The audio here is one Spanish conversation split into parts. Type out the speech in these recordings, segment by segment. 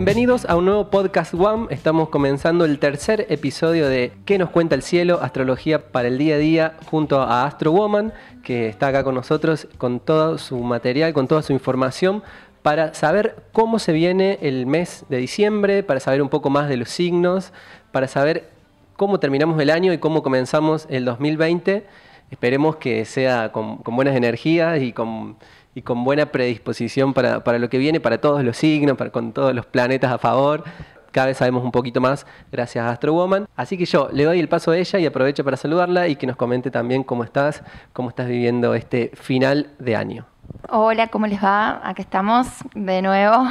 Bienvenidos a un nuevo podcast One. Estamos comenzando el tercer episodio de ¿Qué nos cuenta el cielo? Astrología para el día a día junto a Astro Woman, que está acá con nosotros con todo su material, con toda su información para saber cómo se viene el mes de diciembre, para saber un poco más de los signos, para saber cómo terminamos el año y cómo comenzamos el 2020. Esperemos que sea con, buenas energías y con, y con buena predisposición para, para, lo que viene, para todos los signos, para, con todos los planetas a favor. Cada vez sabemos un poquito más gracias a Astro Woman. Así que yo le doy el paso a ella y aprovecho para saludarla y que nos comente también cómo estás, cómo estás viviendo este final de año. Hola, ¿cómo les va? Aquí estamos de nuevo.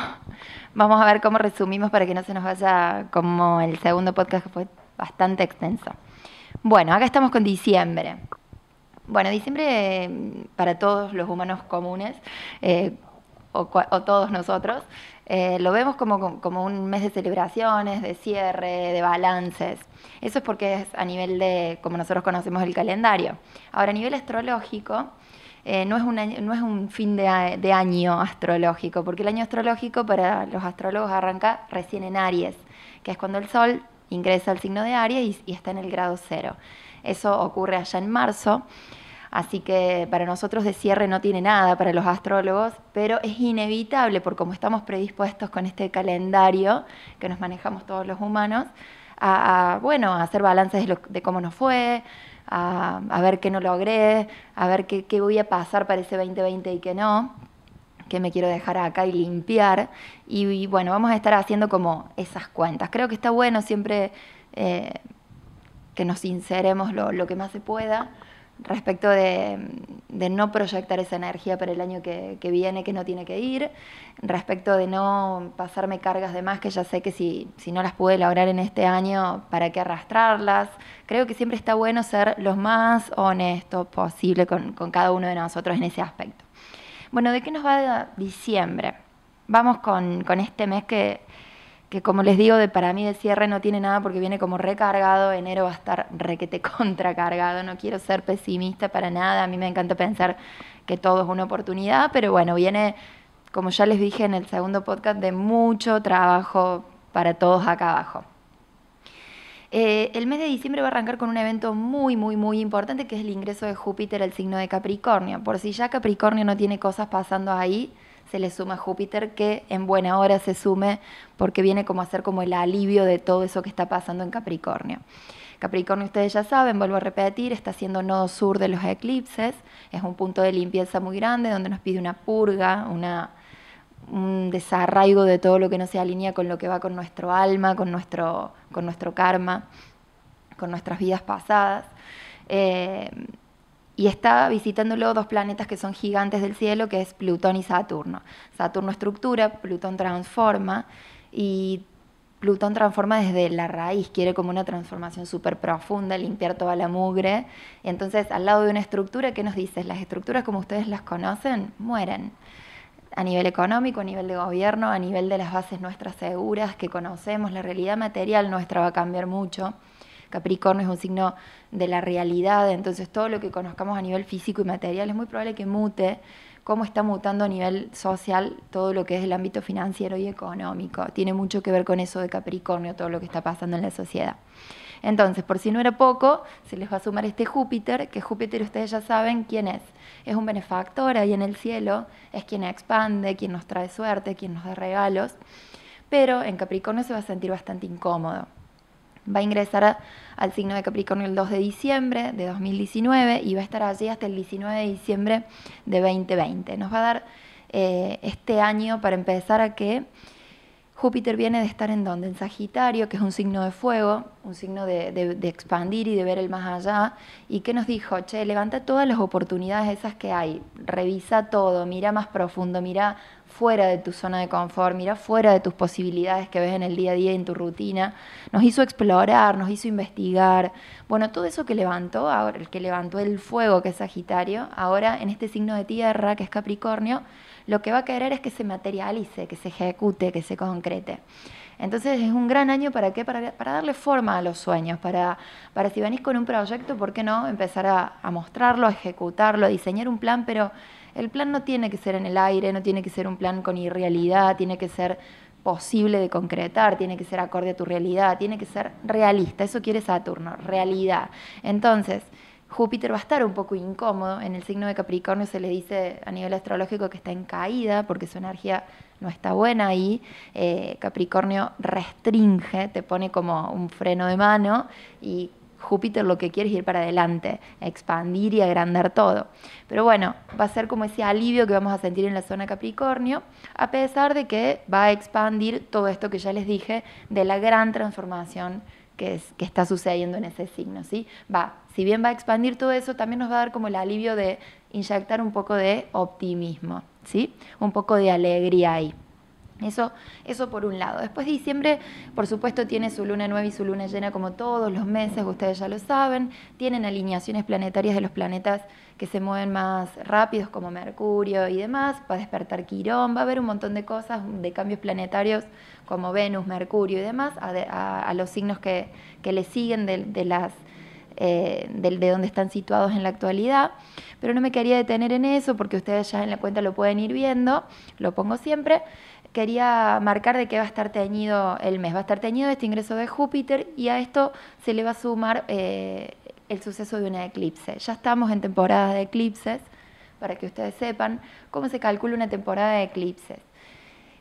Vamos a ver cómo resumimos para que no se nos vaya como el segundo podcast que fue bastante extenso. Bueno, acá estamos con diciembre. Bueno, diciembre para todos los humanos comunes, eh, o, todos nosotros, eh, lo vemos como, como, un mes de celebraciones, de cierre, de balances. Eso es porque es a nivel de, como nosotros conocemos el calendario. Ahora, a nivel astrológico, eh, no, es un no es un fin de, año astrológico, porque el año astrológico para los astrólogos arranca recién en Aries, que es cuando el Sol ingresa al signo de Aries y, está en el grado cero. Eso ocurre allá en marzo. Así que para nosotros de cierre no tiene nada para los astrólogos, pero es inevitable por cómo estamos predispuestos con este calendario que nos manejamos todos los humanos, a, bueno, a hacer balances de, cómo nos fue, a, ver qué no logré, a ver qué, voy a pasar para ese 2020 y qué no que me quiero dejar acá y limpiar. Y, bueno, vamos a estar haciendo como esas cuentas. Creo que está bueno siempre eh, que nos inseremos lo, lo, que más se pueda respecto de, no proyectar esa energía para el año que, viene, que no tiene que ir, respecto de no pasarme cargas de más, que ya sé que si, si no las pude lograr en este año, ¿para qué arrastrarlas? Creo que siempre está bueno ser lo más honesto posible con, con cada uno de nosotros en ese aspecto. Bueno, ¿de qué nos va diciembre? Vamos con, este mes que, que, como les digo, de, para mí de cierre no tiene nada porque viene como recargado, enero va a estar requete contracargado, no quiero ser pesimista para nada, a mí me encanta pensar que todo es una oportunidad, pero bueno, viene, como ya les dije en el segundo podcast, de mucho trabajo para todos acá abajo. Eh, el mes de diciembre va a arrancar con un evento muy, muy, muy importante que es el ingreso de Júpiter al signo de Capricornio. Por si ya Capricornio no tiene cosas pasando ahí, se le suma Júpiter que en buena hora se sume porque viene como a ser como el alivio de todo eso que está pasando en Capricornio. Capricornio, ustedes ya saben, vuelvo a repetir, está siendo nodo sur de los eclipses, es un punto de limpieza muy grande donde nos pide una purga, una un desarraigo de todo lo que no se alinea con lo que va con nuestro alma, con nuestro, con nuestro karma, con nuestras vidas pasadas. Eh, y está visitándolo dos planetas que son gigantes del cielo, que es Plutón y Saturno. Saturno estructura, Plutón transforma, y Plutón transforma desde la raíz, quiere como una transformación súper profunda, limpiar toda la mugre. Entonces, al lado de una estructura, ¿qué nos dice? Las estructuras como ustedes las conocen, mueren a nivel económico, a nivel de gobierno, a nivel de las bases nuestras seguras que conocemos, la realidad material nuestra va a cambiar mucho. Capricornio es un signo de la realidad, entonces todo lo que conozcamos a nivel físico y material es muy probable que mute, cómo está mutando a nivel social todo lo que es el ámbito financiero y económico. Tiene mucho que ver con eso de Capricornio, todo lo que está pasando en la sociedad. Entonces, por si no era poco, se les va a sumar este Júpiter, que Júpiter ustedes ya saben quién es. Es un benefactor ahí en el cielo, es quien expande, quien nos trae suerte, quien nos da regalos, pero en Capricornio se va a sentir bastante incómodo. Va a ingresar al signo de Capricornio el 2 de diciembre de 2019 y va a estar allí hasta el 19 de diciembre de 2020. Nos va a dar eh, este año para empezar a que Júpiter viene de estar en donde? En Sagitario, que es un signo de fuego, un signo de, expandir y de ver el más allá. ¿Y qué nos dijo? Che, levanta todas las oportunidades esas que hay, revisa todo, mira más profundo, mira fuera de tu zona de confort, mira fuera de tus posibilidades que ves en el día a día, en tu rutina. Nos hizo explorar, nos hizo investigar. Bueno, todo eso que levantó, ahora el que levantó el fuego, que es Sagitario, ahora en este signo de tierra, que es Capricornio, lo que va a querer es que se materialice, que se ejecute, que se concrete. Entonces es un gran año para qué? Para, darle forma a los sueños, para, para si venís con un proyecto, ¿por qué no empezar a, a mostrarlo, a ejecutarlo, a diseñar un plan? Pero el plan no tiene que ser en el aire, no tiene que ser un plan con irrealidad, tiene que ser posible de concretar, tiene que ser acorde a tu realidad, tiene que ser realista, eso quiere Saturno, realidad. Entonces, Júpiter va a estar un poco incómodo, en el signo de Capricornio se le dice a nivel astrológico que está en caída porque su energía no está buena ahí, eh, Capricornio restringe, te pone como un freno de mano y Júpiter lo que quiere es ir para adelante, expandir y agrandar todo. Pero bueno, va a ser como ese alivio que vamos a sentir en la zona Capricornio, a pesar de que va a expandir todo esto que ya les dije de la gran transformación que, que está sucediendo en ese signo. ¿sí? Va, si bien va a expandir todo eso, también nos va a dar como el alivio de inyectar un poco de optimismo, ¿sí? un poco de alegría ahí. Eso, eso por un lado. Después diciembre, por supuesto, tiene su luna nueva y su luna llena como todos los meses, ustedes ya lo saben. Tienen alineaciones planetarias de los planetas que se mueven más rápidos, como Mercurio y demás. Va a despertar Quirón, va a haber un montón de cosas, de cambios planetarios como Venus, Mercurio y demás, a, los signos que, le siguen de, las eh, de, de, donde están situados en la actualidad. Pero no me quería detener en eso porque ustedes ya en la cuenta lo pueden ir viendo, lo pongo siempre quería marcar de qué va a estar teñido el mes. Va a estar teñido este ingreso de Júpiter y a esto se le va a sumar eh, el suceso de una eclipse. Ya estamos en temporada de eclipses, para que ustedes sepan cómo se calcula una temporada de eclipses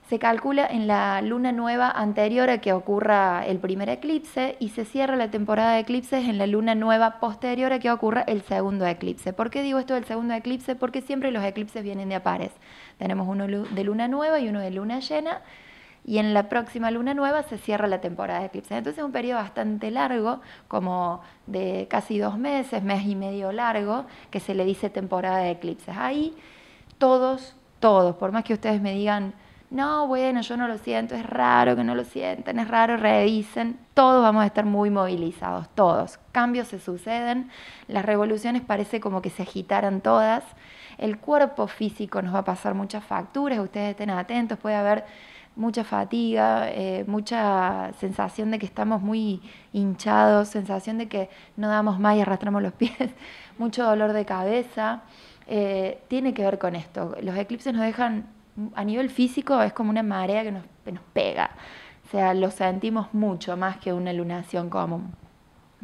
se calcula en la luna nueva anterior a que ocurra el primer eclipse y se cierra la temporada de eclipses en la luna nueva posterior a que ocurra el segundo eclipse. ¿Por qué digo esto del segundo eclipse? Porque siempre los eclipses vienen de a pares. Tenemos uno de luna nueva y uno de luna llena y en la próxima luna nueva se cierra la temporada de eclipses. Entonces es un periodo bastante largo, como de casi dos meses, mes y medio largo, que se le dice temporada de eclipses. Ahí todos, todos, por más que ustedes me digan no, bueno, yo no lo siento, es raro que no lo sientan, es raro, revisen, todos vamos a estar muy movilizados, todos. Cambios se suceden, las revoluciones parece como que se agitaran todas, el cuerpo físico nos va a pasar muchas facturas, ustedes estén atentos, puede haber mucha fatiga, eh, mucha sensación de que estamos muy hinchados, sensación de que no damos más y arrastramos los pies, mucho dolor de cabeza. Eh, tiene que ver con esto. Los eclipses nos dejan a nivel físico es como una marea que nos, pega. O sea, lo sentimos mucho más que una lunación común.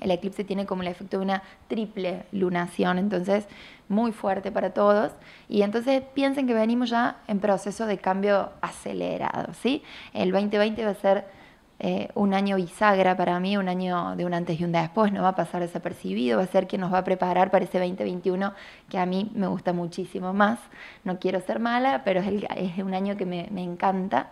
El eclipse tiene como el efecto de una triple lunación, entonces muy fuerte para todos. Y entonces piensen que venimos ya en proceso de cambio acelerado, ¿sí? El 2020 va a ser eh, un año bisagra para mí, un año de un antes y un después, no va a pasar desapercibido, va a ser quien nos va a preparar para ese 2021 que a mí me gusta muchísimo más. No quiero ser mala, pero es, un año que me, encanta.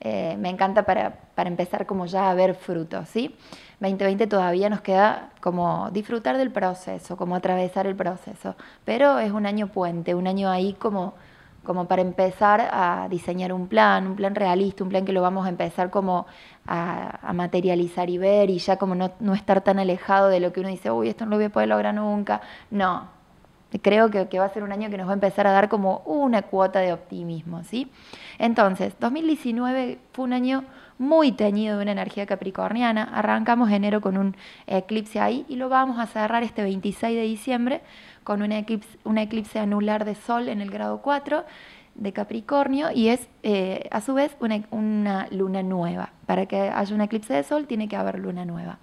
Eh, me encanta para, para, empezar como ya a ver frutos, ¿sí? 2020 todavía nos queda como disfrutar del proceso, como atravesar el proceso, pero es un año puente, un año ahí como como para empezar a diseñar un plan, un plan realista, un plan que lo vamos a empezar como a, materializar y ver y ya como no, no, estar tan alejado de lo que uno dice, uy, esto no lo voy a poder lograr nunca. No, creo que, que, va a ser un año que nos va a empezar a dar como una cuota de optimismo, ¿sí? Entonces, 2019 fue un año muy teñido de una energía capricorniana. Arrancamos enero con un eclipse ahí y lo vamos a cerrar este 26 de diciembre con un eclipse, eclipse anular de Sol en el grado 4 de Capricornio y es eh, a su vez una, luna nueva. Para que haya un eclipse de Sol tiene que haber luna nueva.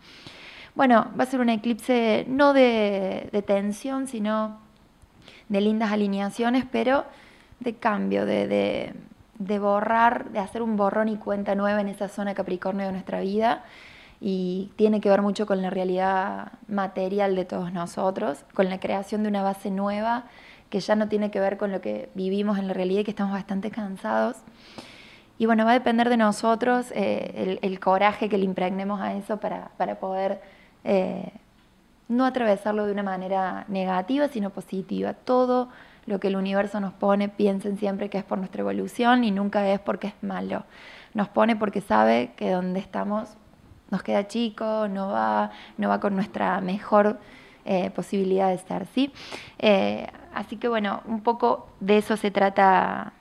Bueno, va a ser un eclipse no de, tensión, sino de lindas alineaciones, pero de cambio, de, de, borrar, de hacer un borrón y cuenta nueva en esa zona Capricornio de nuestra vida y tiene que ver mucho con la realidad material de todos nosotros, con la creación de una base nueva que ya no tiene que ver con lo que vivimos en la realidad y que estamos bastante cansados. Y bueno, va a depender de nosotros eh, el, coraje que le impregnemos a eso para, poder eh, no atravesarlo de una manera negativa, sino positiva. Todo lo que el universo nos pone, piensen siempre que es por nuestra evolución y nunca es porque es malo. Nos pone porque sabe que donde estamos nos queda chico, no va, no va con nuestra mejor eh, posibilidad de estar, ¿sí? Eh, así que bueno, un poco de eso se trata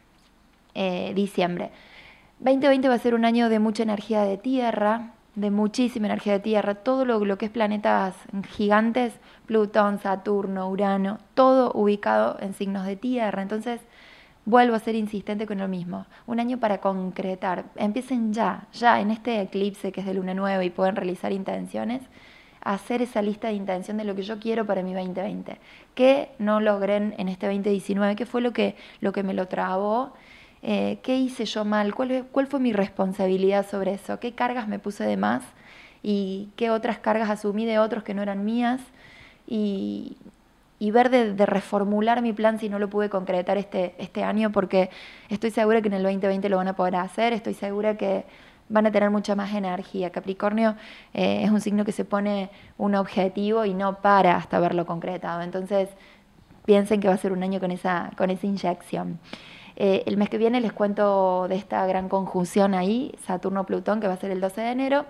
eh, diciembre. 2020 va a ser un año de mucha energía de tierra, de muchísima energía de tierra, todo lo, lo que es planetas gigantes, Plutón, Saturno, Urano, todo ubicado en signos de tierra. Entonces, vuelvo a ser insistente con lo mismo. Un año para concretar. Empiecen ya, ya en este eclipse que es de luna nueva y pueden realizar intenciones, hacer esa lista de intención de lo que yo quiero para mi 2020. ¿Qué no logré en este 2019? ¿Qué fue lo que, lo que me lo trabó? Eh, ¿Qué hice yo mal? ¿Cuál, ¿Cuál fue mi responsabilidad sobre eso? ¿Qué cargas me puse de más? ¿Y qué otras cargas asumí de otros que no eran mías? Y, y ver de, reformular mi plan si no lo pude concretar este, este año, porque estoy segura que en el 2020 lo van a poder hacer, estoy segura que van a tener mucha más energía. Capricornio eh, es un signo que se pone un objetivo y no para hasta verlo concretado. Entonces, piensen que va a ser un año con esa, con esa inyección. Eh, el mes que viene les cuento de esta gran conjunción ahí, Saturno-Plutón, que va a ser el 12 de enero,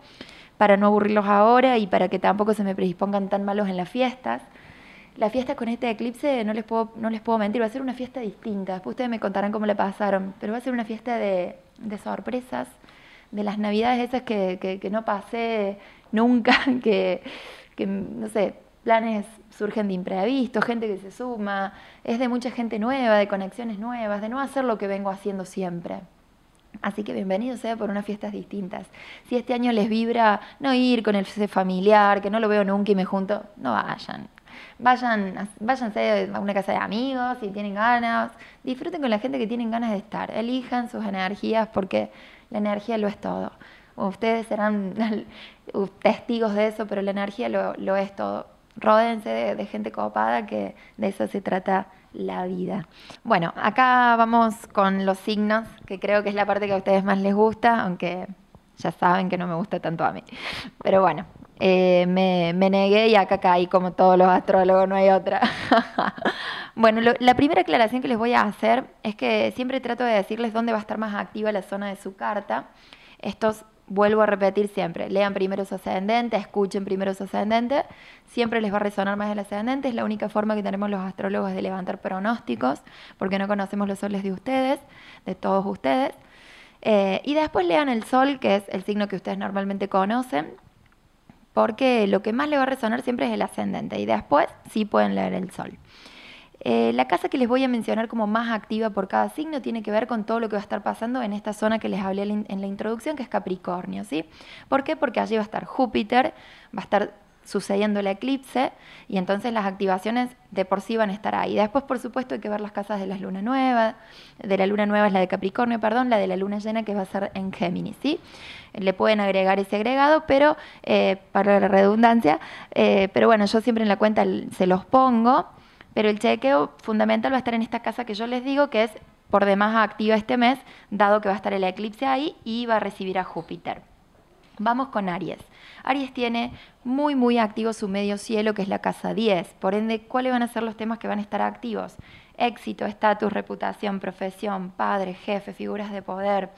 para no aburrirlos ahora y para que tampoco se me predispongan tan malos en las fiestas. La fiesta con este eclipse, no les puedo, no les puedo mentir, va a ser una fiesta distinta. Después ustedes me contarán cómo le pasaron, pero va a ser una fiesta de, de sorpresas, de las navidades esas que, que, no pasé nunca, que, que, no sé, planes surgen de imprevistos, gente que se suma, es de mucha gente nueva, de conexiones nuevas, de no hacer lo que vengo haciendo siempre. Así que bienvenidos sea por unas fiestas distintas. Si este año les vibra no ir con el familiar, que no lo veo nunca y me junto, no vayan. Vayan, váyanse a una casa de amigos si tienen ganas. Disfruten con la gente que tienen ganas de estar. Elijan sus energías porque la energía lo es todo. Ustedes serán testigos de eso, pero la energía lo, es todo. Ródense de, gente copada que de eso se trata la vida. Bueno, acá vamos con los signos, que creo que es la parte que a ustedes más les gusta, aunque ya saben que no me gusta tanto a mí. Pero bueno, eh, me, negué y acá caí como todos los astrólogos, no hay otra. bueno, la primera aclaración que les voy a hacer es que siempre trato de decirles dónde va a estar más activa la zona de su carta. Estos, vuelvo a repetir siempre, lean primero su ascendente, escuchen primero su ascendente, siempre les va a resonar más el ascendente, es la única forma que tenemos los astrólogos de levantar pronósticos, porque no conocemos los soles de ustedes, de todos ustedes. Eh, y después lean el sol, que es el signo que ustedes normalmente conocen, porque lo que más le va a resonar siempre es el ascendente y después sí pueden leer el sol. Eh, la casa que les voy a mencionar como más activa por cada signo tiene que ver con todo lo que va a estar pasando en esta zona que les hablé en la introducción, que es Capricornio, ¿sí? ¿Por qué? Porque allí va a estar Júpiter, va a estar sucediendo el eclipse y entonces las activaciones de por sí van a estar ahí. Después, por supuesto, hay que ver las casas de la luna nueva, de la luna nueva es la de Capricornio, perdón, la de la luna llena que va a ser en Géminis, ¿sí? Le pueden agregar ese agregado, pero eh, para la redundancia, eh, pero bueno, yo siempre en la cuenta se los pongo, pero el chequeo fundamental va a estar en esta casa que yo les digo que es por demás activa este mes, dado que va a estar el eclipse ahí y va a recibir a Júpiter. Vamos con Aries. Aries tiene muy, muy activo su medio cielo, que es la casa 10. Por ende, ¿cuáles van a ser los temas que van a estar activos? Éxito, estatus, reputación, profesión, padre, jefe, figuras de poder,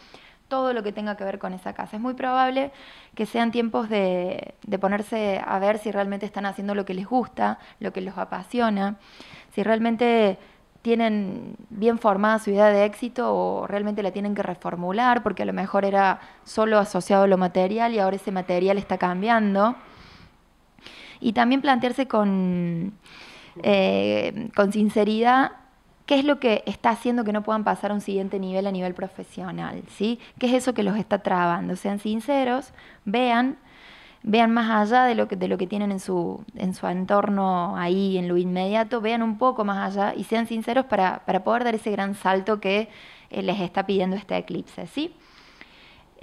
todo lo que tenga que ver con esa casa. Es muy probable que sean tiempos de, de ponerse a ver si realmente están haciendo lo que les gusta, lo que los apasiona, si realmente tienen bien formada su idea de éxito o realmente la tienen que reformular porque a lo mejor era solo asociado a lo material y ahora ese material está cambiando. Y también plantearse con, eh, con sinceridad qué es lo que está haciendo que no puedan pasar a un siguiente nivel a nivel profesional, ¿sí? ¿Qué es eso que los está trabando? Sean sinceros, vean vean más allá de lo que, de lo que tienen en su, en su entorno ahí, en lo inmediato, vean un poco más allá y sean sinceros para, poder dar ese gran salto que eh, les está pidiendo este eclipse, ¿sí?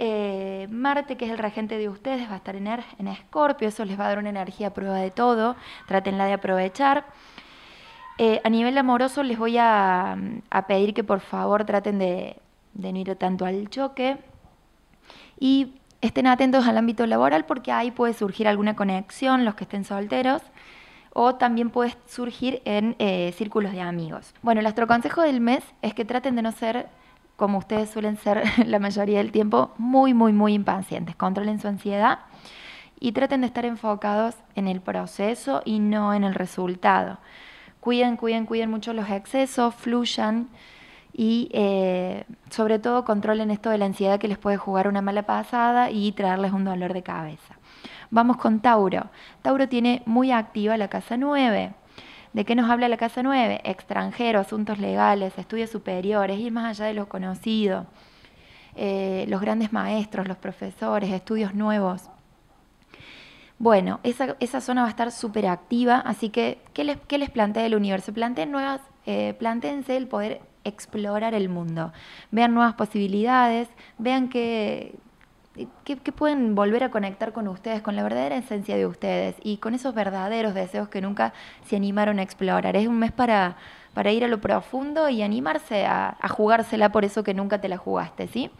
Eh, Marte, que es el regente de ustedes, va a estar en, er, en Escorpio, eso les va a dar una energía a prueba de todo, trátenla de aprovechar. Eh, a nivel amoroso les voy a, a, pedir que por favor traten de, de no ir tanto al choque y estén atentos al ámbito laboral porque ahí puede surgir alguna conexión, los que estén solteros, o también puede surgir en eh, círculos de amigos. Bueno, el astroconsejo del mes es que traten de no ser, como ustedes suelen ser la mayoría del tiempo, muy, muy, muy impacientes. Controlen su ansiedad y traten de estar enfocados en el proceso y no en el resultado. Cuiden, cuiden, cuiden mucho los excesos, fluyan y eh, sobre todo controlen esto de la ansiedad que les puede jugar una mala pasada y traerles un dolor de cabeza. Vamos con Tauro. Tauro tiene muy activa la casa 9. ¿De qué nos habla la casa 9? Extranjero, asuntos legales, estudios superiores, ir más allá de lo conocido, eh, los grandes maestros, los profesores, estudios nuevos. Bueno, esa, esa zona va a estar súper activa, así que, ¿qué les, qué les plantea el universo? Planteen nuevas, eh, el poder explorar el mundo, vean nuevas posibilidades, vean que, que, pueden volver a conectar con ustedes, con la verdadera esencia de ustedes y con esos verdaderos deseos que nunca se animaron a explorar. Es un mes para, para ir a lo profundo y animarse a, a jugársela por eso que nunca te la jugaste, ¿sí?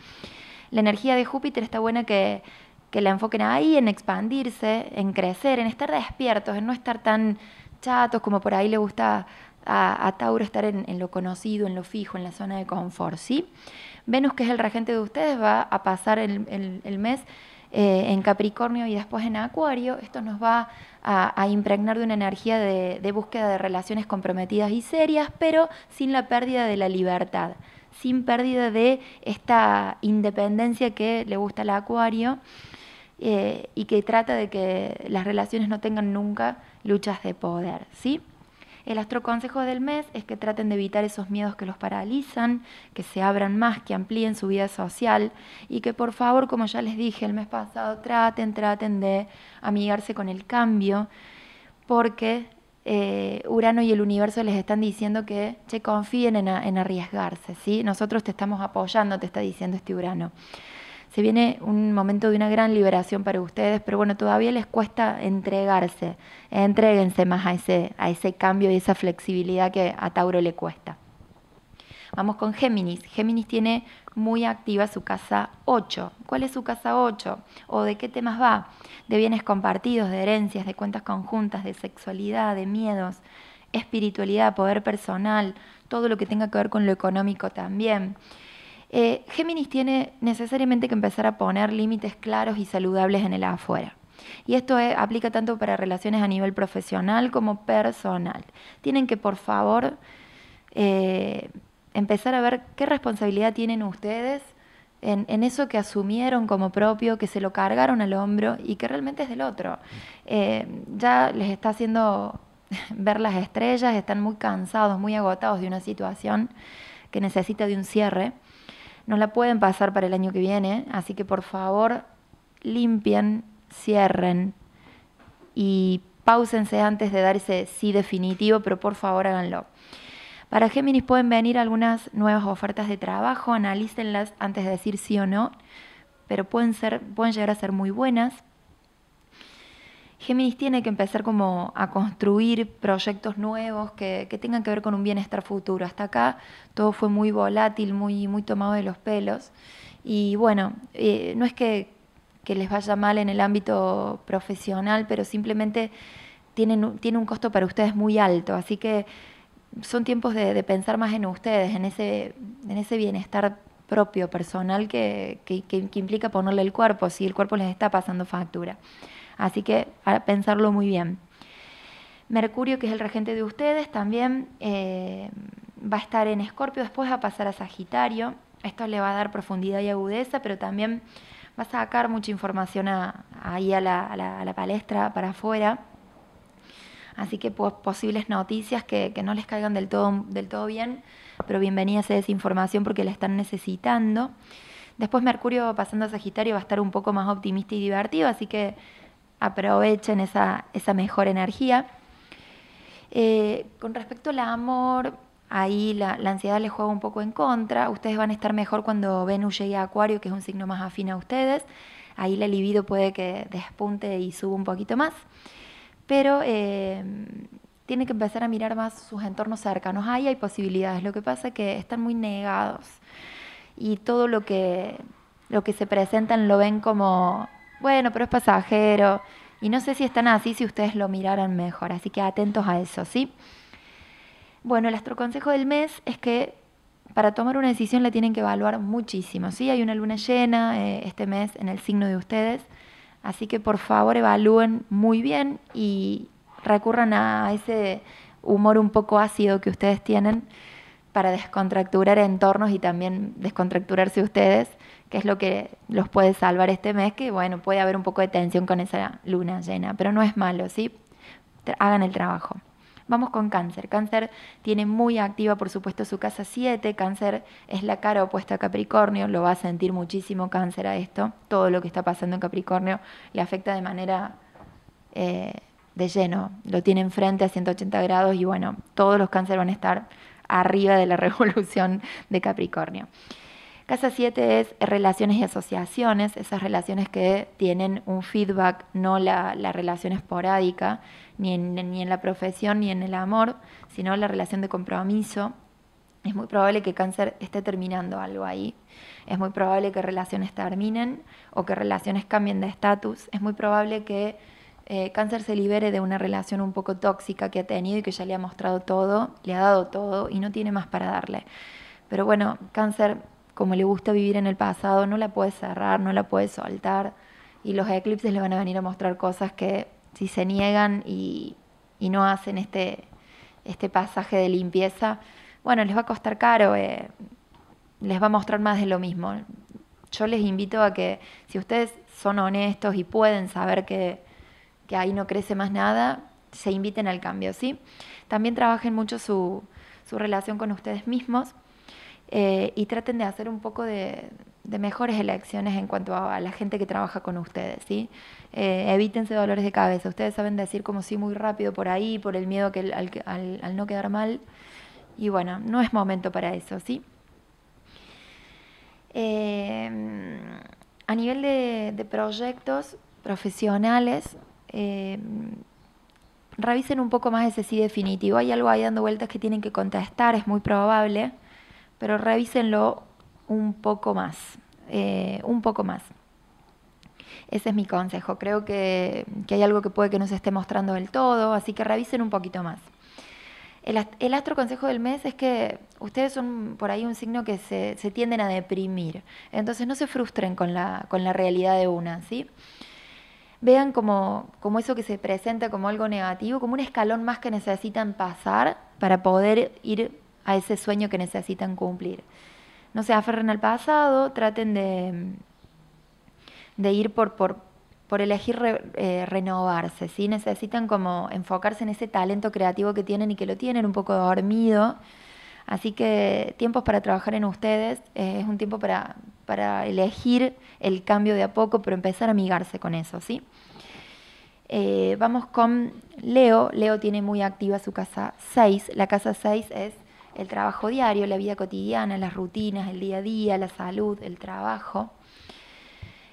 La energía de Júpiter está buena que que la enfoquen ahí, en expandirse, en crecer, en estar despiertos, en no estar tan chatos como por ahí le gusta a, Tauro estar en, lo conocido, en lo fijo, en la zona de confort. ¿sí? Venus, que es el regente de ustedes, va a pasar el, mes eh, en Capricornio y después en Acuario. Esto nos va a, impregnar de una energía de, búsqueda de relaciones comprometidas y serias, pero sin la pérdida de la libertad sin pérdida de esta independencia que le gusta al acuario eh, y que trata de que las relaciones no tengan nunca luchas de poder, ¿sí? El astroconsejo del mes es que traten de evitar esos miedos que los paralizan, que se abran más, que amplíen su vida social y que por favor, como ya les dije el mes pasado, traten, traten de amigarse con el cambio, porque eh, Urano y el universo les están diciendo que che, confíen en, en arriesgarse, ¿sí? Nosotros te estamos apoyando, te está diciendo este Urano se viene un momento de una gran liberación para ustedes, pero bueno, todavía les cuesta entregarse. Entréguense más a ese, a ese cambio y esa flexibilidad que a Tauro le cuesta. Vamos con Géminis. Géminis tiene muy activa su casa 8. ¿Cuál es su casa 8? ¿O de qué temas va? De bienes compartidos, de herencias, de cuentas conjuntas, de sexualidad, de miedos, espiritualidad, poder personal, todo lo que tenga que ver con lo económico también. Eh, Géminis tiene necesariamente que empezar a poner límites claros y saludables en el afuera. Y esto eh, aplica tanto para relaciones a nivel profesional como personal. Tienen que, por favor, eh, empezar a ver qué responsabilidad tienen ustedes en, eso que asumieron como propio, que se lo cargaron al hombro y que realmente es del otro. ya les está haciendo ver las estrellas, están muy cansados, muy agotados de una situación que necesita de un cierre no la pueden pasar para el año que viene, así que por favor limpien, cierren y pausense antes de dar ese sí definitivo, pero por favor háganlo. Para Géminis pueden venir algunas nuevas ofertas de trabajo, analícenlas antes de decir sí o no, pero pueden, ser, pueden llegar a ser muy buenas. Géminis tiene que empezar como a construir proyectos nuevos que, tengan que ver con un bienestar futuro. Hasta acá todo fue muy volátil, muy, muy tomado de los pelos. Y bueno, eh, no es que, les vaya mal en el ámbito profesional, pero simplemente tienen, tiene un costo para ustedes muy alto. Así que son tiempos de, pensar más en ustedes, en ese, en ese bienestar propio, personal, que, que implica ponerle el cuerpo, si el cuerpo les está pasando factura. Así que a pensarlo muy bien. Mercurio, que es el regente de ustedes, también eh, va a estar en Escorpio, después va a pasar a Sagitario. Esto le va a dar profundidad y agudeza, pero también va a sacar mucha información ahí a la, palestra para afuera. Así que posibles noticias que, no les caigan del todo, del todo bien, pero bienvenida sea esa información porque la están necesitando. Después Mercurio pasando a Sagitario va a estar un poco más optimista y divertido, así que aprovechen esa, esa mejor energía. Eh, con respecto al amor, ahí la, ansiedad les juega un poco en contra. Ustedes van a estar mejor cuando Venus llegue a Acuario, que es un signo más afín a ustedes. Ahí la libido puede que despunte y suba un poquito más. Pero eh, tienen que empezar a mirar más sus entornos cercanos. Ahí hay posibilidades. Lo que pasa es que están muy negados. Y todo lo que, lo que se presentan lo ven como bueno, pero es pasajero. Y no sé si están así si ustedes lo miraran mejor, así que atentos a eso, ¿sí? Bueno, el astroconsejo del mes es que para tomar una decisión la tienen que evaluar muchísimo, ¿sí? Hay una luna llena eh, este mes en el signo de ustedes, así que por favor evalúen muy bien y recurran a ese humor un poco ácido que ustedes tienen para descontracturar entornos y también descontracturarse ustedes que es lo que los puede salvar este mes, que bueno, puede haber un poco de tensión con esa luna llena, pero no es malo, ¿sí? Hagan el trabajo. Vamos con cáncer. Cáncer tiene muy activa, por supuesto, su casa 7. Cáncer es la cara opuesta a Capricornio. Lo va a sentir muchísimo cáncer a esto. Todo lo que está pasando en Capricornio le afecta de manera eh, de lleno. Lo tiene enfrente a 180 grados y bueno, todos los cánceres van a estar arriba de la revolución de Capricornio. Casa 7 es relaciones y asociaciones, esas relaciones que tienen un feedback, no la, relación esporádica, ni en, la profesión ni en el amor, sino la relación de compromiso. Es muy probable que cáncer esté terminando algo ahí. Es muy probable que relaciones terminen o que relaciones cambien de estatus. Es muy probable que eh, cáncer se libere de una relación un poco tóxica que ha tenido y que ya le ha mostrado todo, le ha dado todo y no tiene más para darle. Pero bueno, cáncer como le gusta vivir en el pasado, no la puede cerrar, no la puede soltar. Y los eclipses le van a venir a mostrar cosas que si se niegan y, no hacen este, este pasaje de limpieza, bueno, les va a costar caro, eh, les va a mostrar más de lo mismo. Yo les invito a que si ustedes son honestos y pueden saber que, que ahí no crece más nada, se inviten al cambio, ¿sí? También trabajen mucho su, su relación con ustedes mismos eh, y traten de hacer un poco de, mejores elecciones en cuanto a, la gente que trabaja con ustedes, ¿sí? Eh, evítense dolores de cabeza. Ustedes saben decir como sí muy rápido por ahí, por el miedo al, no quedar mal. Y bueno, no es momento para eso, ¿sí? Eh, a nivel de, proyectos profesionales, revisen un poco más ese sí definitivo. Hay algo ahí dando vueltas que tienen que contestar, es muy probable pero revísenlo un poco más, eh, un poco más. Ese es mi consejo. Creo que, hay algo que puede que no se esté mostrando del todo, así que revisen un poquito más. El, astro consejo del mes es que ustedes son por ahí un signo que se, tienden a deprimir. Entonces no se frustren con la, con la realidad de una, ¿sí? Vean como, como eso que se presenta como algo negativo, como un escalón más que necesitan pasar para poder ir a ese sueño que necesitan cumplir. No se aferren al pasado, traten de, de ir por, por, por elegir eh, renovarse, ¿sí? necesitan como enfocarse en ese talento creativo que tienen y que lo tienen un poco dormido. Así que tiempos para trabajar en ustedes, eh, es un tiempo para, para elegir el cambio de a poco, pero empezar a amigarse con eso, ¿sí? Eh, vamos con Leo. Leo tiene muy activa su casa 6. La casa 6 es el trabajo diario, la vida cotidiana, las rutinas, el día a día, la salud, el trabajo,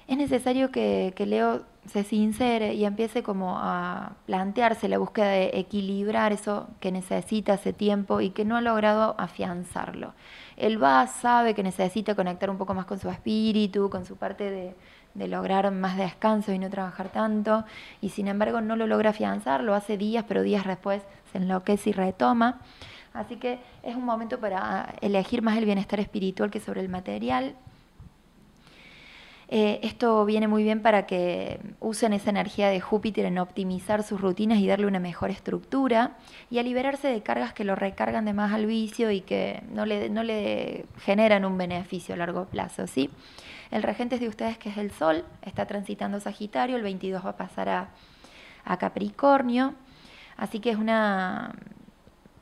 es necesario que, Leo se sincere y empiece como a plantearse la búsqueda de equilibrar eso que necesita hace tiempo y que no ha logrado afianzarlo. Él va, sabe que necesita conectar un poco más con su espíritu, con su parte de, de lograr más descanso y no trabajar tanto, y sin embargo no lo logra afianzar, lo hace días, pero días después se enloquece y retoma. Así que es un momento para elegir más el bienestar espiritual que sobre el material. Eh, esto viene muy bien para que usen esa energía de Júpiter en optimizar sus rutinas y darle una mejor estructura y a liberarse de cargas que lo recargan de más al vicio y que no le, no le generan un beneficio a largo plazo. ¿sí? El regente es de ustedes que es el Sol, está transitando Sagitario, el 22 va a pasar a, a Capricornio, así que es una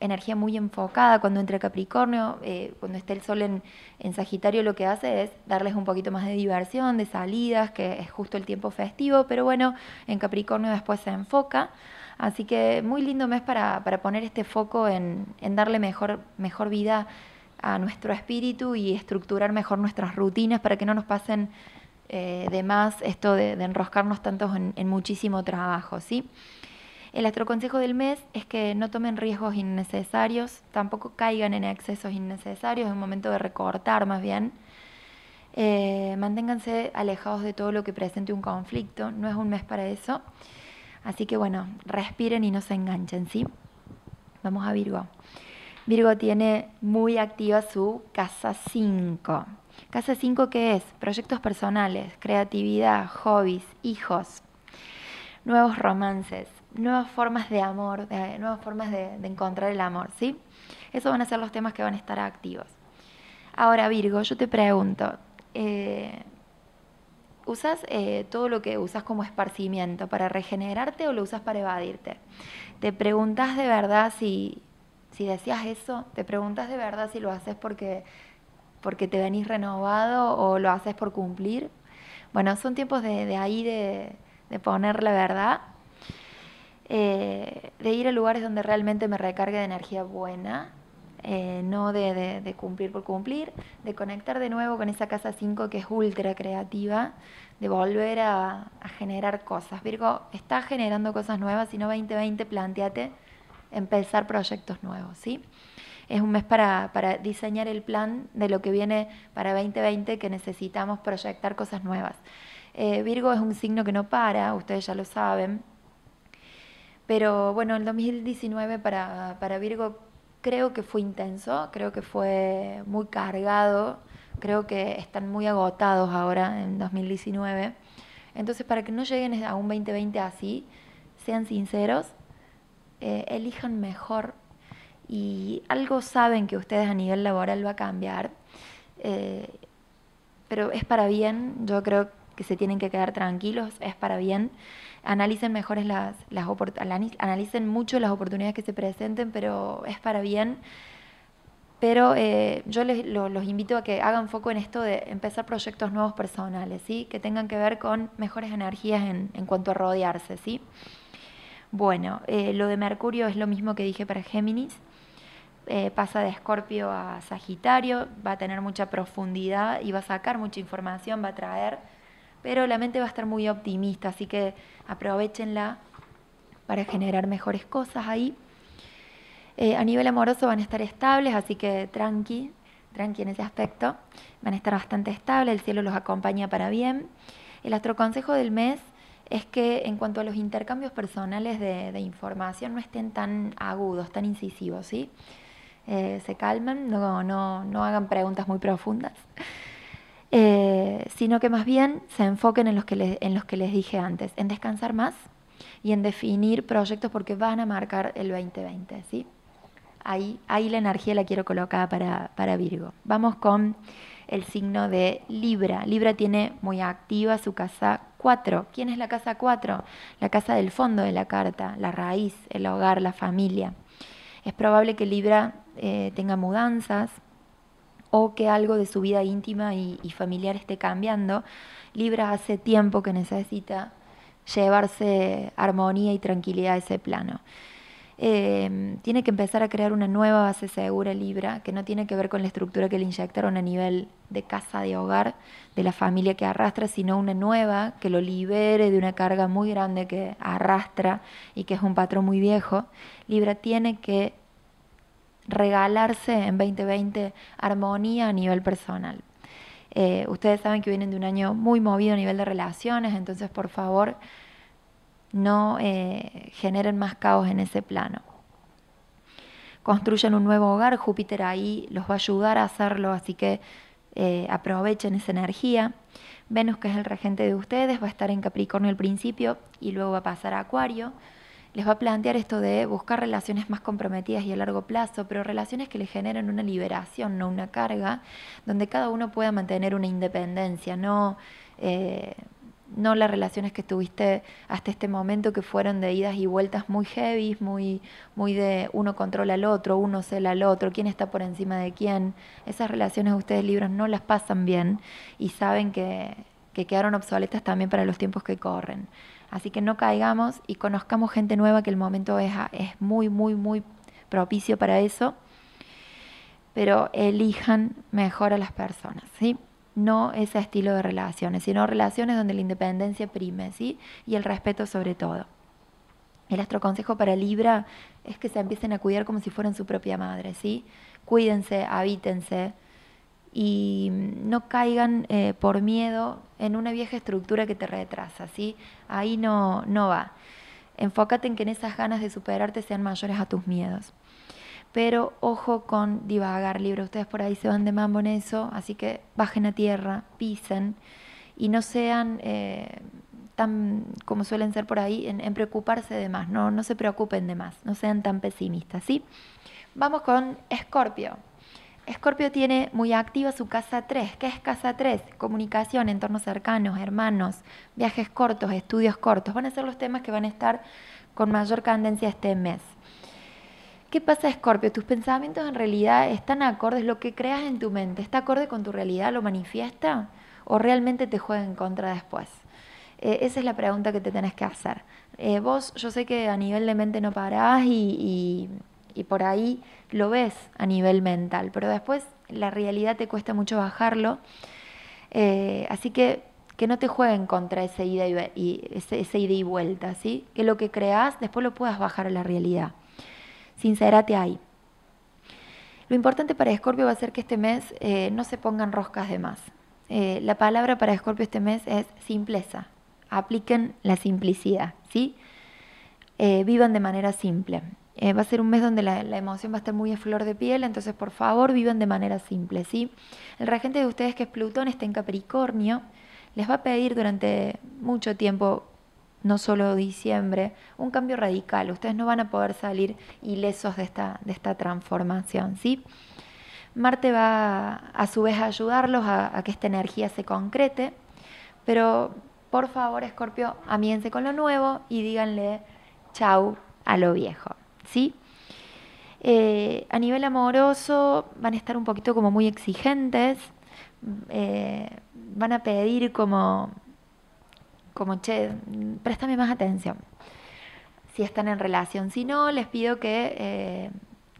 energía muy enfocada cuando entra Capricornio, eh, cuando está el sol en, Sagitario lo que hace es darles un poquito más de diversión, de salidas, que es justo el tiempo festivo, pero bueno, en Capricornio después se enfoca. Así que muy lindo mes para, poner este foco en, darle mejor, mejor vida a nuestro espíritu y estructurar mejor nuestras rutinas para que no nos pasen eh, de más esto de, enroscarnos tantos en, en muchísimo trabajo, ¿sí? El astroconsejo del mes es que no tomen riesgos innecesarios, tampoco caigan en excesos innecesarios, es un momento de recortar más bien. Eh, manténganse alejados de todo lo que presente un conflicto, no es un mes para eso. Así que bueno, respiren y no se enganchen, ¿sí? Vamos a Virgo. Virgo tiene muy activa su casa 5. Casa 5, ¿qué es? Proyectos personales, creatividad, hobbies, hijos, nuevos romances nuevas formas de amor, de, nuevas formas de, encontrar el amor, ¿sí? Esos van a ser los temas que van a estar activos. Ahora, Virgo, yo te pregunto, eh, ¿Usas eh, todo lo que usas como esparcimiento para regenerarte o lo usas para evadirte? ¿Te preguntas de verdad si, si decías eso? ¿Te preguntas de verdad si lo haces porque, porque te venís renovado o lo haces por cumplir? Bueno, son tiempos de, ahí de, poner la verdad, eh, de ir a lugares donde realmente me recargue de energía buena eh, no de, cumplir por cumplir, de conectar de nuevo con esa casa 5 que es ultra creativa, de volver a, generar cosas. Virgo está generando cosas nuevas, si no 2020 planteate empezar proyectos nuevos, ¿sí? Es un mes para, diseñar el plan de lo que viene para 2020 que necesitamos proyectar cosas nuevas. Eh, Virgo es un signo que no para, ustedes ya lo saben, pero bueno, el 2019 para, para Virgo Creo que fue intenso, creo que fue muy cargado, creo que están muy agotados ahora en 2019. Entonces, para que no lleguen a un 2020 así, sean sinceros, eh, elijan mejor. Y algo saben que ustedes a nivel laboral va a cambiar, eh, pero es para bien, yo creo que se tienen que quedar tranquilos, es para bien analicen mejores las, las analicen mucho las oportunidades que se presenten, pero es para bien. Pero eh, yo les, los invito a que hagan foco en esto de empezar proyectos nuevos personales, ¿sí? que tengan que ver con mejores energías en, en cuanto a rodearse. ¿sí? Bueno, eh, lo de Mercurio es lo mismo que dije para Géminis. Eh, pasa de Escorpio a Sagitario, va a tener mucha profundidad y va a sacar mucha información, va a traer pero la mente va a estar muy optimista, así que aprovechenla para generar mejores cosas ahí. Eh, a nivel amoroso van a estar estables, así que tranqui, tranqui en ese aspecto. Van a estar bastante estables, el cielo los acompaña para bien. El astroconsejo del mes es que en cuanto a los intercambios personales de, información no estén tan agudos, tan incisivos, ¿sí? Eh, se calmen, no, no, no hagan preguntas muy profundas. Eh, sino que más bien se enfoquen en los, que en los que les dije antes, en descansar más y en definir proyectos porque van a marcar el 2020, ¿sí? Ahí, ahí la energía la quiero colocar para, para Virgo. Vamos con el signo de Libra. Libra tiene muy activa su casa 4. ¿Quién es la casa 4? La casa del fondo de la carta, la raíz, el hogar, la familia. Es probable que Libra eh, tenga mudanzas, o que algo de su vida íntima y, familiar esté cambiando, Libra hace tiempo que necesita llevarse armonía y tranquilidad a ese plano. Eh, tiene que empezar a crear una nueva base segura Libra, que no tiene que ver con la estructura que le inyectaron a nivel de casa, de hogar, de la familia que arrastra, sino una nueva que lo libere de una carga muy grande que arrastra y que es un patrón muy viejo. Libra tiene que regalarse en 2020 armonía a nivel personal. Eh, ustedes saben que vienen de un año muy movido a nivel de relaciones, entonces por favor no eh, generen más caos en ese plano. Construyan un nuevo hogar, Júpiter ahí los va a ayudar a hacerlo, así que eh, aprovechen esa energía. Venus, que es el regente de ustedes, va a estar en Capricornio al principio y luego va a pasar a Acuario les va a plantear esto de buscar relaciones más comprometidas y a largo plazo, pero relaciones que le generen una liberación, no una carga, donde cada uno pueda mantener una independencia, no, eh, no las relaciones que tuviste hasta este momento que fueron de idas y vueltas muy heavy, muy, muy de uno controla al otro, uno cela al otro, quién está por encima de quién. Esas relaciones ustedes libros no las pasan bien y saben que, que quedaron obsoletas también para los tiempos que corren. Así que no caigamos y conozcamos gente nueva, que el momento es, es muy, muy, muy propicio para eso. Pero elijan mejor a las personas, ¿sí? No ese estilo de relaciones, sino relaciones donde la independencia prime, ¿sí? Y el respeto sobre todo. El astroconsejo para Libra es que se empiecen a cuidar como si fueran su propia madre, ¿sí? Cuídense, habítense, y no caigan eh, por miedo en una vieja estructura que te retrasa, ¿sí? Ahí no, no va. Enfócate en que en esas ganas de superarte sean mayores a tus miedos. Pero ojo con divagar, libre. Ustedes por ahí se van de mambo en eso, así que bajen a tierra, pisen y no sean eh, tan como suelen ser por ahí en, preocuparse de más. No, no se preocupen de más, no sean tan pesimistas, ¿sí? Vamos con Escorpio. Escorpio tiene muy activa su casa 3. ¿Qué es casa 3? Comunicación, entornos cercanos, hermanos, viajes cortos, estudios cortos. Van a ser los temas que van a estar con mayor candencia este mes. ¿Qué pasa, Escorpio? Tus pensamientos en realidad están acordes, lo que creas en tu mente, ¿está acorde con tu realidad? ¿Lo manifiesta? ¿O realmente te juega en contra después? Eh, esa es la pregunta que te tenés que hacer. Eh, vos, yo sé que a nivel de mente no parás y, por ahí lo ves a nivel mental, pero después la realidad te cuesta mucho bajarlo. Eh, así que que no te jueguen contra ese ida y, ese, ida y vuelta, ¿sí? Que lo que creas después lo puedas bajar a la realidad. Sincérate ahí. Lo importante para Escorpio va a ser que este mes no se pongan roscas de más. la palabra para Escorpio este mes es simpleza apliquen la simplicidad, ¿sí? Eh, vivan de manera simple. Eh, va a ser un mes donde la, emoción va a estar muy a flor de piel, entonces por favor vivan de manera simple, ¿sí? El regente de ustedes que es Plutón está en Capricornio, les va a pedir durante mucho tiempo, no solo diciembre, un cambio radical. Ustedes no van a poder salir ilesos de esta, de esta transformación, ¿sí? Marte va a su vez a ayudarlos a, a que esta energía se concrete, pero por favor, Escorpio, amiense con lo nuevo y díganle chau a lo viejo, ¿sí? Eh, a nivel amoroso van a estar un poquito como muy exigentes, eh, van a pedir como, como, che, préstame más atención. Si están en relación, si no, les pido que eh,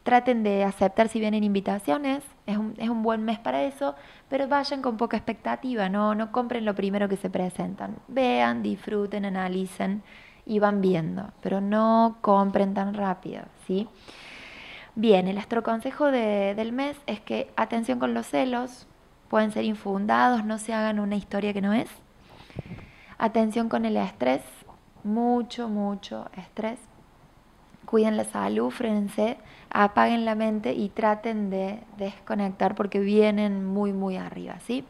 traten de aceptar si vienen invitaciones, es un, es un, buen mes para eso, pero vayan con poca expectativa, no, no compren lo primero que se presentan. Vean, disfruten, analicen y van viendo, pero no compren tan rápido, ¿sí? Bien, el astroconsejo de, del mes es que atención con los celos, pueden ser infundados, no se hagan una historia que no es. Atención con el estrés, mucho, mucho estrés cuiden la salud, frense, apaguen la mente y traten de desconectar porque vienen muy, muy arriba, ¿sí?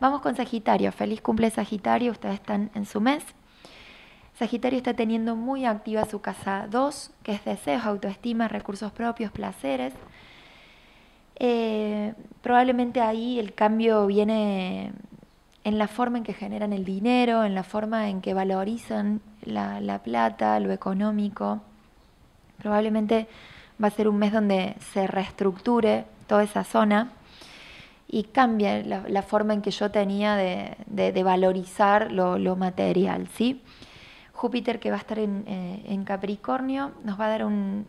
Vamos con Sagitario. Feliz cumple Sagitario, ustedes están en su mes. Sagitario está teniendo muy activa su casa 2, que es deseos, autoestima, recursos propios, placeres. Eh, probablemente ahí el cambio viene en la forma en que generan el dinero, en la forma en que valorizan la, la plata, lo económico. Probablemente va a ser un mes donde se reestructure toda esa zona y cambie la, forma en que yo tenía de, valorizar lo, material. ¿sí? Júpiter, que va a estar en, eh, Capricornio, nos va a dar un,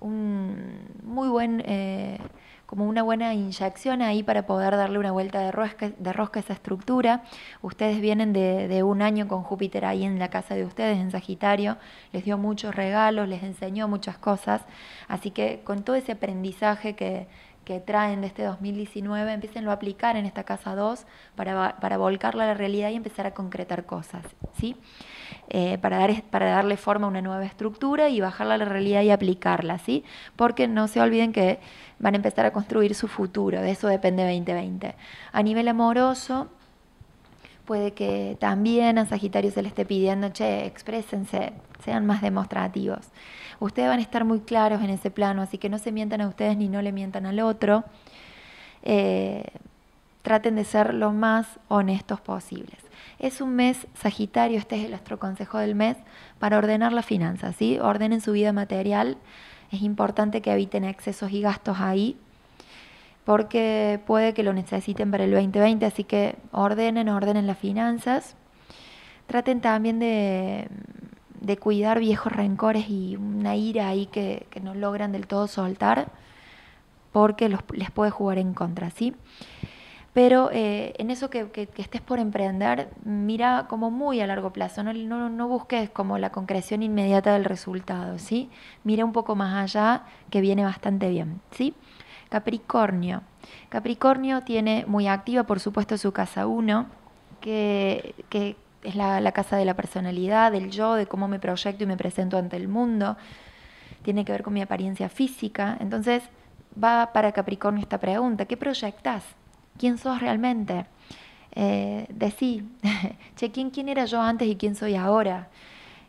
muy buen eh, como una buena inyección ahí para poder darle una vuelta de rosca, de rosca a esa estructura. Ustedes vienen de, un año con Júpiter ahí en la casa de ustedes, en Sagitario, les dio muchos regalos, les enseñó muchas cosas, así que con todo ese aprendizaje que, que traen de este 2019, empiecen a aplicar en esta casa 2 para, para volcarla a la realidad y empezar a concretar cosas, ¿sí? Eh, para, dar, para darle forma a una nueva estructura y bajarla a la realidad y aplicarla, ¿sí? Porque no se olviden que van a empezar a construir su futuro, de eso depende 2020. A nivel amoroso, puede que también a Sagitario se le esté pidiendo, che, exprésense, sean más demostrativos. Ustedes van a estar muy claros en ese plano, así que no se mientan a ustedes ni no le mientan al otro. Eh, traten de ser lo más honestos posibles. Es un mes Sagitario, este es el astroconsejo del mes, para ordenar las finanzas, ¿sí? Ordenen su vida material. Es importante que eviten excesos y gastos ahí, porque puede que lo necesiten para el 2020, así que ordenen, ordenen las finanzas. Traten también de, cuidar viejos rencores y una ira ahí que, no logran del todo soltar, porque les puede jugar en contra, ¿sí? Pero eh, en eso que, estés por emprender, mira como muy a largo plazo, no, no, busques como la concreción inmediata del resultado, ¿sí? Mira un poco más allá, que viene bastante bien, ¿sí? Capricornio. Capricornio tiene muy activa, por supuesto, su casa 1, que, es la, la casa de la personalidad, del yo, de cómo me proyecto y me presento ante el mundo. Tiene que ver con mi apariencia física. Entonces, va para Capricornio esta pregunta, ¿qué proyectas? quién sos realmente. Eh, decí, che, ¿quién, ¿quién era yo antes y quién soy ahora?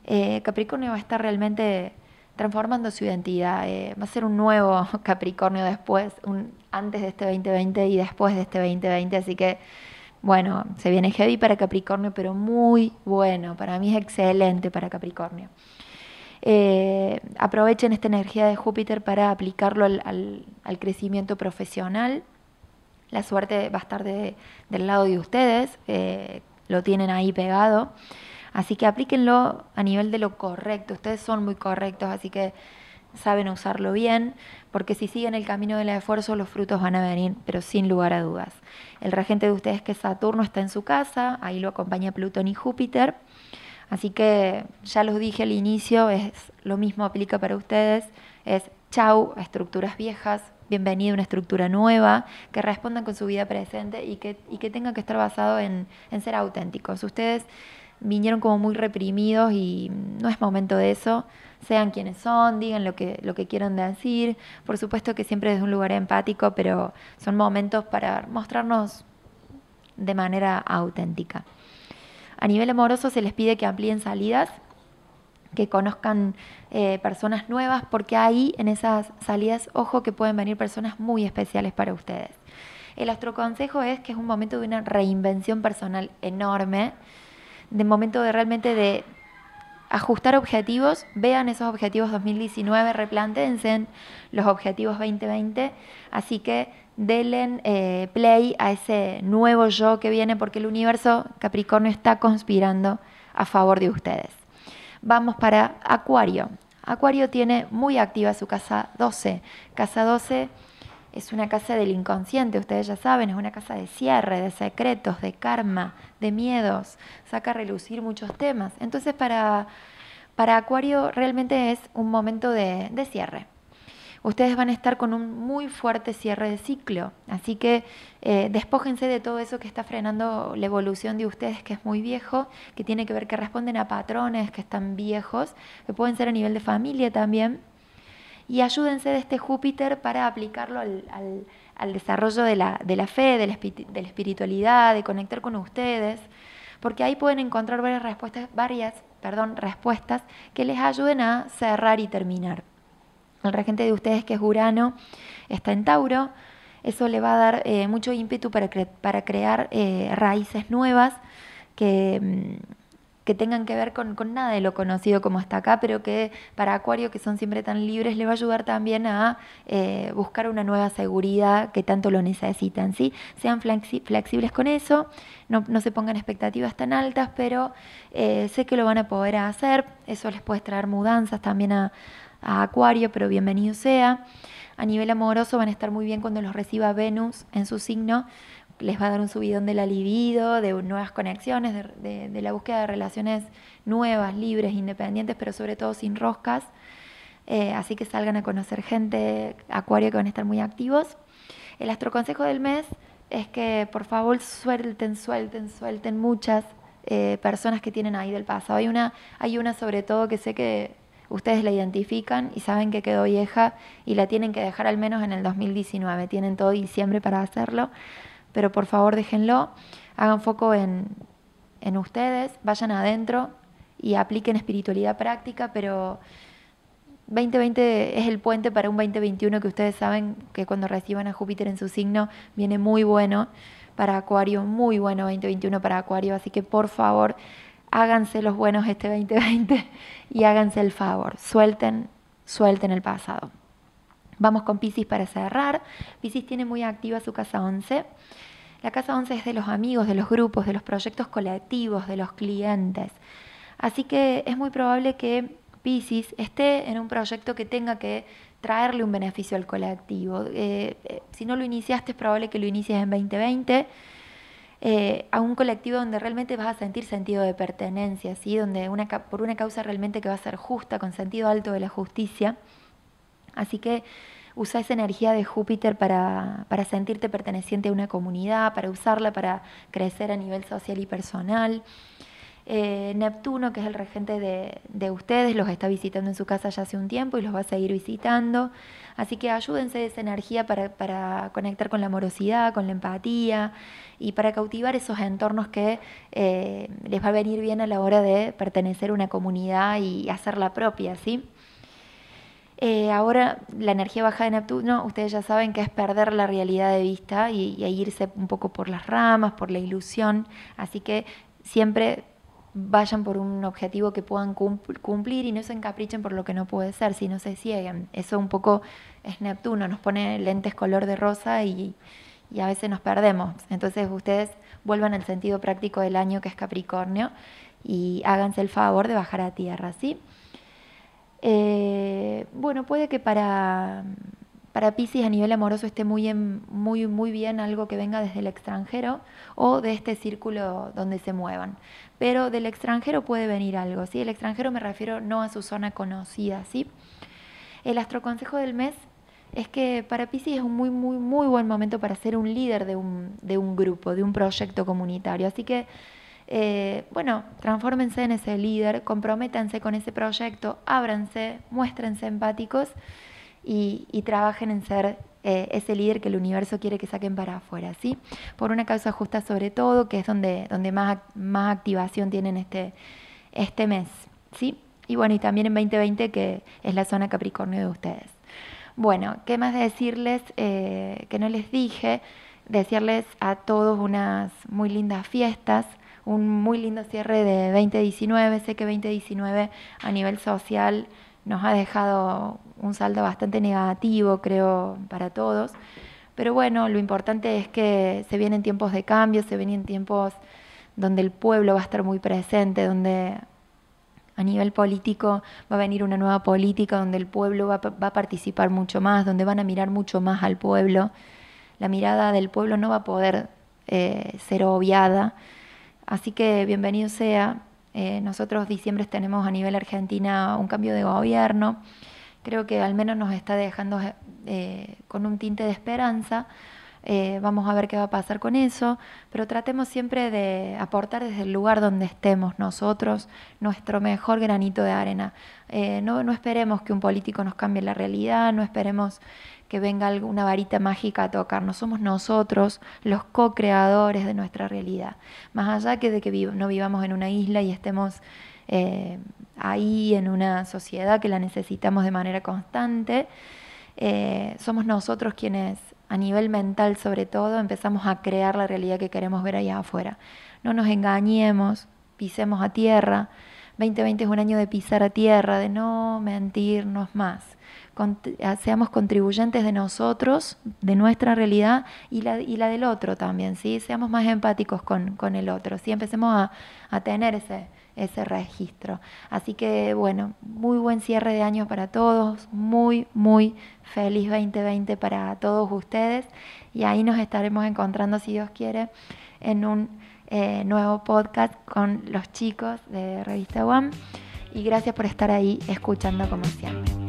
Eh, Capricornio va a estar realmente transformando su identidad. Eh, va a ser un nuevo Capricornio después, antes de este 2020 y después de este 2020, así que bueno, se viene heavy para Capricornio, pero muy bueno, para mí es excelente para Capricornio. Eh, aprovechen esta energía de Júpiter para aplicarlo al, crecimiento profesional. La suerte va a estar del lado de ustedes, eh, lo tienen ahí pegado. Así que aplíquenlo a nivel de lo correcto. Ustedes son muy correctos, así que saben usarlo bien, porque si siguen el camino del esfuerzo, los frutos van a venir, pero sin lugar a dudas. El regente de ustedes, que Saturno, está en su casa, ahí lo acompaña Plutón y Júpiter. Así que ya los dije al inicio, es lo mismo aplica para ustedes, es chau estructuras viejas, bienvenido a una estructura nueva, que respondan con su vida presente y que, y que tenga que estar basado en, en ser auténticos. Ustedes vinieron como muy reprimidos y no es momento de eso. Sean quienes son, digan lo que, lo que quieran decir. Por supuesto que siempre desde un lugar empático, pero son momentos para mostrarnos de manera auténtica. A nivel amoroso se les pide que amplíen salidas, que conozcan eh, personas nuevas, porque ahí en esas salidas, ojo que pueden venir personas muy especiales para ustedes. El astroconsejo es que es un momento de una reinvención personal enorme de momento de realmente de ajustar objetivos, vean esos objetivos 2019, replanteense los objetivos 2020, así que denle eh, play a ese nuevo yo que viene porque el universo Capricornio está conspirando a favor de ustedes. Vamos para Acuario. Acuario tiene muy activa su casa 12. Casa 12 es una casa del inconsciente, ustedes ya saben, es una casa de cierre, de secretos, de karma, de miedos, saca a relucir muchos temas. Entonces para, para Acuario realmente es un momento de, cierre. Ustedes van a estar con un muy fuerte cierre de ciclo, así que eh, despójense de todo eso que está frenando la evolución de ustedes, que es muy viejo, que tiene que ver que responden a patrones que están viejos, que pueden ser a nivel de familia también, y ayúdense de este Júpiter para aplicarlo al, desarrollo de la, fe, de la, espiritualidad, de conectar con ustedes, porque ahí pueden encontrar varias respuestas, varias, perdón, respuestas que les ayuden a cerrar y terminar. El regente de ustedes, que es Urano, está en Tauro, eso le va a dar eh, mucho ímpetu para, para crear eh, raíces nuevas que mm, que tengan que ver con, nada de lo conocido como está acá, pero que para Acuario, que son siempre tan libres, le va a ayudar también a eh, buscar una nueva seguridad que tanto lo necesitan. ¿sí? Sean flexibles con eso, no, se pongan expectativas tan altas, pero eh, sé que lo van a poder hacer. Eso les puede traer mudanzas también a Acuario, pero bienvenido sea. A nivel amoroso van a estar muy bien cuando los reciba Venus en su signo, les va a dar un subidón de la libido, de nuevas conexiones, de, la búsqueda de relaciones nuevas, libres, independientes, pero sobre todo sin roscas. Eh, así que salgan a conocer gente, acuario que van a estar muy activos. El astroconsejo del mes es que por favor suelten, suelten, suelten muchas eh, personas que tienen ahí del pasado. Hay una, hay una sobre todo que sé que ustedes la identifican y saben que quedó vieja y la tienen que dejar al menos en el 2019. Tienen todo diciembre para hacerlo pero por favor déjenlo, hagan foco en, ustedes, vayan adentro y apliquen espiritualidad práctica, pero 2020 es el puente para un 2021 que ustedes saben que cuando reciban a Júpiter en su signo viene muy bueno para Acuario, muy bueno 2021 para Acuario, así que por favor háganse los buenos este 2020 y háganse el favor, suelten, suelten el pasado. Vamos con Pisces para cerrar. Pisces tiene muy activa su casa 11. La casa 11 es de los amigos, de los grupos, de los proyectos colectivos, de los clientes. Así que es muy probable que Pisces esté en un proyecto que tenga que traerle un beneficio al colectivo. Eh, eh, si no lo iniciaste, es probable que lo inicies en 2020. Eh, a un colectivo donde realmente vas a sentir sentido de pertenencia, ¿sí? donde por una causa realmente que va a ser justa, con sentido alto de la justicia. Así que usa esa energía de Júpiter para, sentirte perteneciente a una comunidad, para usarla para crecer a nivel social y personal. Eh, Neptuno, que es el regente de, ustedes, los está visitando en su casa ya hace un tiempo y los va a seguir visitando. Así que ayúdense de esa energía para, conectar con la amorosidad, con la empatía y para cautivar esos entornos que eh, les va a venir bien a la hora de pertenecer a una comunidad y hacerla propia, ¿sí? Eh, ahora la energía baja de Neptuno, ustedes ya saben que es perder la realidad de vista y, irse un poco por las ramas, por la ilusión. Así que siempre vayan por un objetivo que puedan cumplir y no se encaprichen por lo que no puede ser, si no se cieguen. Eso un poco es Neptuno, nos pone lentes color de rosa y, y a veces nos perdemos. Entonces ustedes vuelvan al sentido práctico del año que es Capricornio y háganse el favor de bajar a tierra, ¿sí? Eh, bueno, puede que para, para Pisces a nivel amoroso esté muy, muy, muy bien algo que venga desde el extranjero o de este círculo donde se muevan. Pero del extranjero puede venir algo, ¿sí? El extranjero me refiero no a su zona conocida, ¿sí? El astroconsejo del mes es que para Pisces es un muy, muy, muy buen momento para ser un líder de un, de un grupo, de un proyecto comunitario. Así que eh, bueno, transfórmense en ese líder, comprométanse con ese proyecto, ábranse, muéstrense empáticos y, trabajen en ser eh, ese líder que el universo quiere que saquen para afuera, ¿sí? Por una causa justa sobre todo, que es donde, donde más, más activación tienen este, este mes, ¿sí? Y bueno, y también en 2020 que es la zona Capricornio de ustedes. Bueno, ¿qué más decirles eh, que no les dije? Decirles a todos unas muy lindas fiestas, un muy lindo cierre de 2019. Sé que 2019 a nivel social nos ha dejado un saldo bastante negativo, creo, para todos. Pero bueno, lo importante es que se vienen tiempos de cambio, se vienen tiempos donde el pueblo va a estar muy presente, donde a nivel político va a venir una nueva política, donde el pueblo va, va a participar mucho más, donde van a mirar mucho más al pueblo. La mirada del pueblo no va a poder eh, ser obviada Así que bienvenido sea. Eh, nosotros diciembre tenemos a nivel Argentina un cambio de gobierno. Creo que al menos nos está dejando eh, con un tinte de esperanza. Eh, vamos a ver qué va a pasar con eso, pero tratemos siempre de aportar desde el lugar donde estemos nosotros nuestro mejor granito de arena. no, no esperemos que un político nos cambie la realidad, no esperemos que venga alguna varita mágica a tocarnos. Somos nosotros los co-creadores de nuestra realidad. Más allá que de que no vivamos en una isla y estemos eh, ahí en una sociedad que la necesitamos de manera constante, eh, somos nosotros quienes a nivel mental sobre todo empezamos a crear la realidad que queremos ver allá afuera. No nos engañemos, pisemos a tierra. 2020 es un año de pisar a tierra, de no mentirnos más. Ah, seamos contribuyentes de nosotros, de nuestra realidad y la, y la del otro también, ¿sí? Seamos más empáticos con, con el otro, ¿sí? Empecemos a, a tener ese, ese registro. Así que bueno, muy buen cierre de año para todos, muy, muy feliz 2020 para todos ustedes y ahí nos estaremos encontrando, si Dios quiere, en un eh, nuevo podcast con los chicos de Revista One y gracias por estar ahí escuchando como siempre.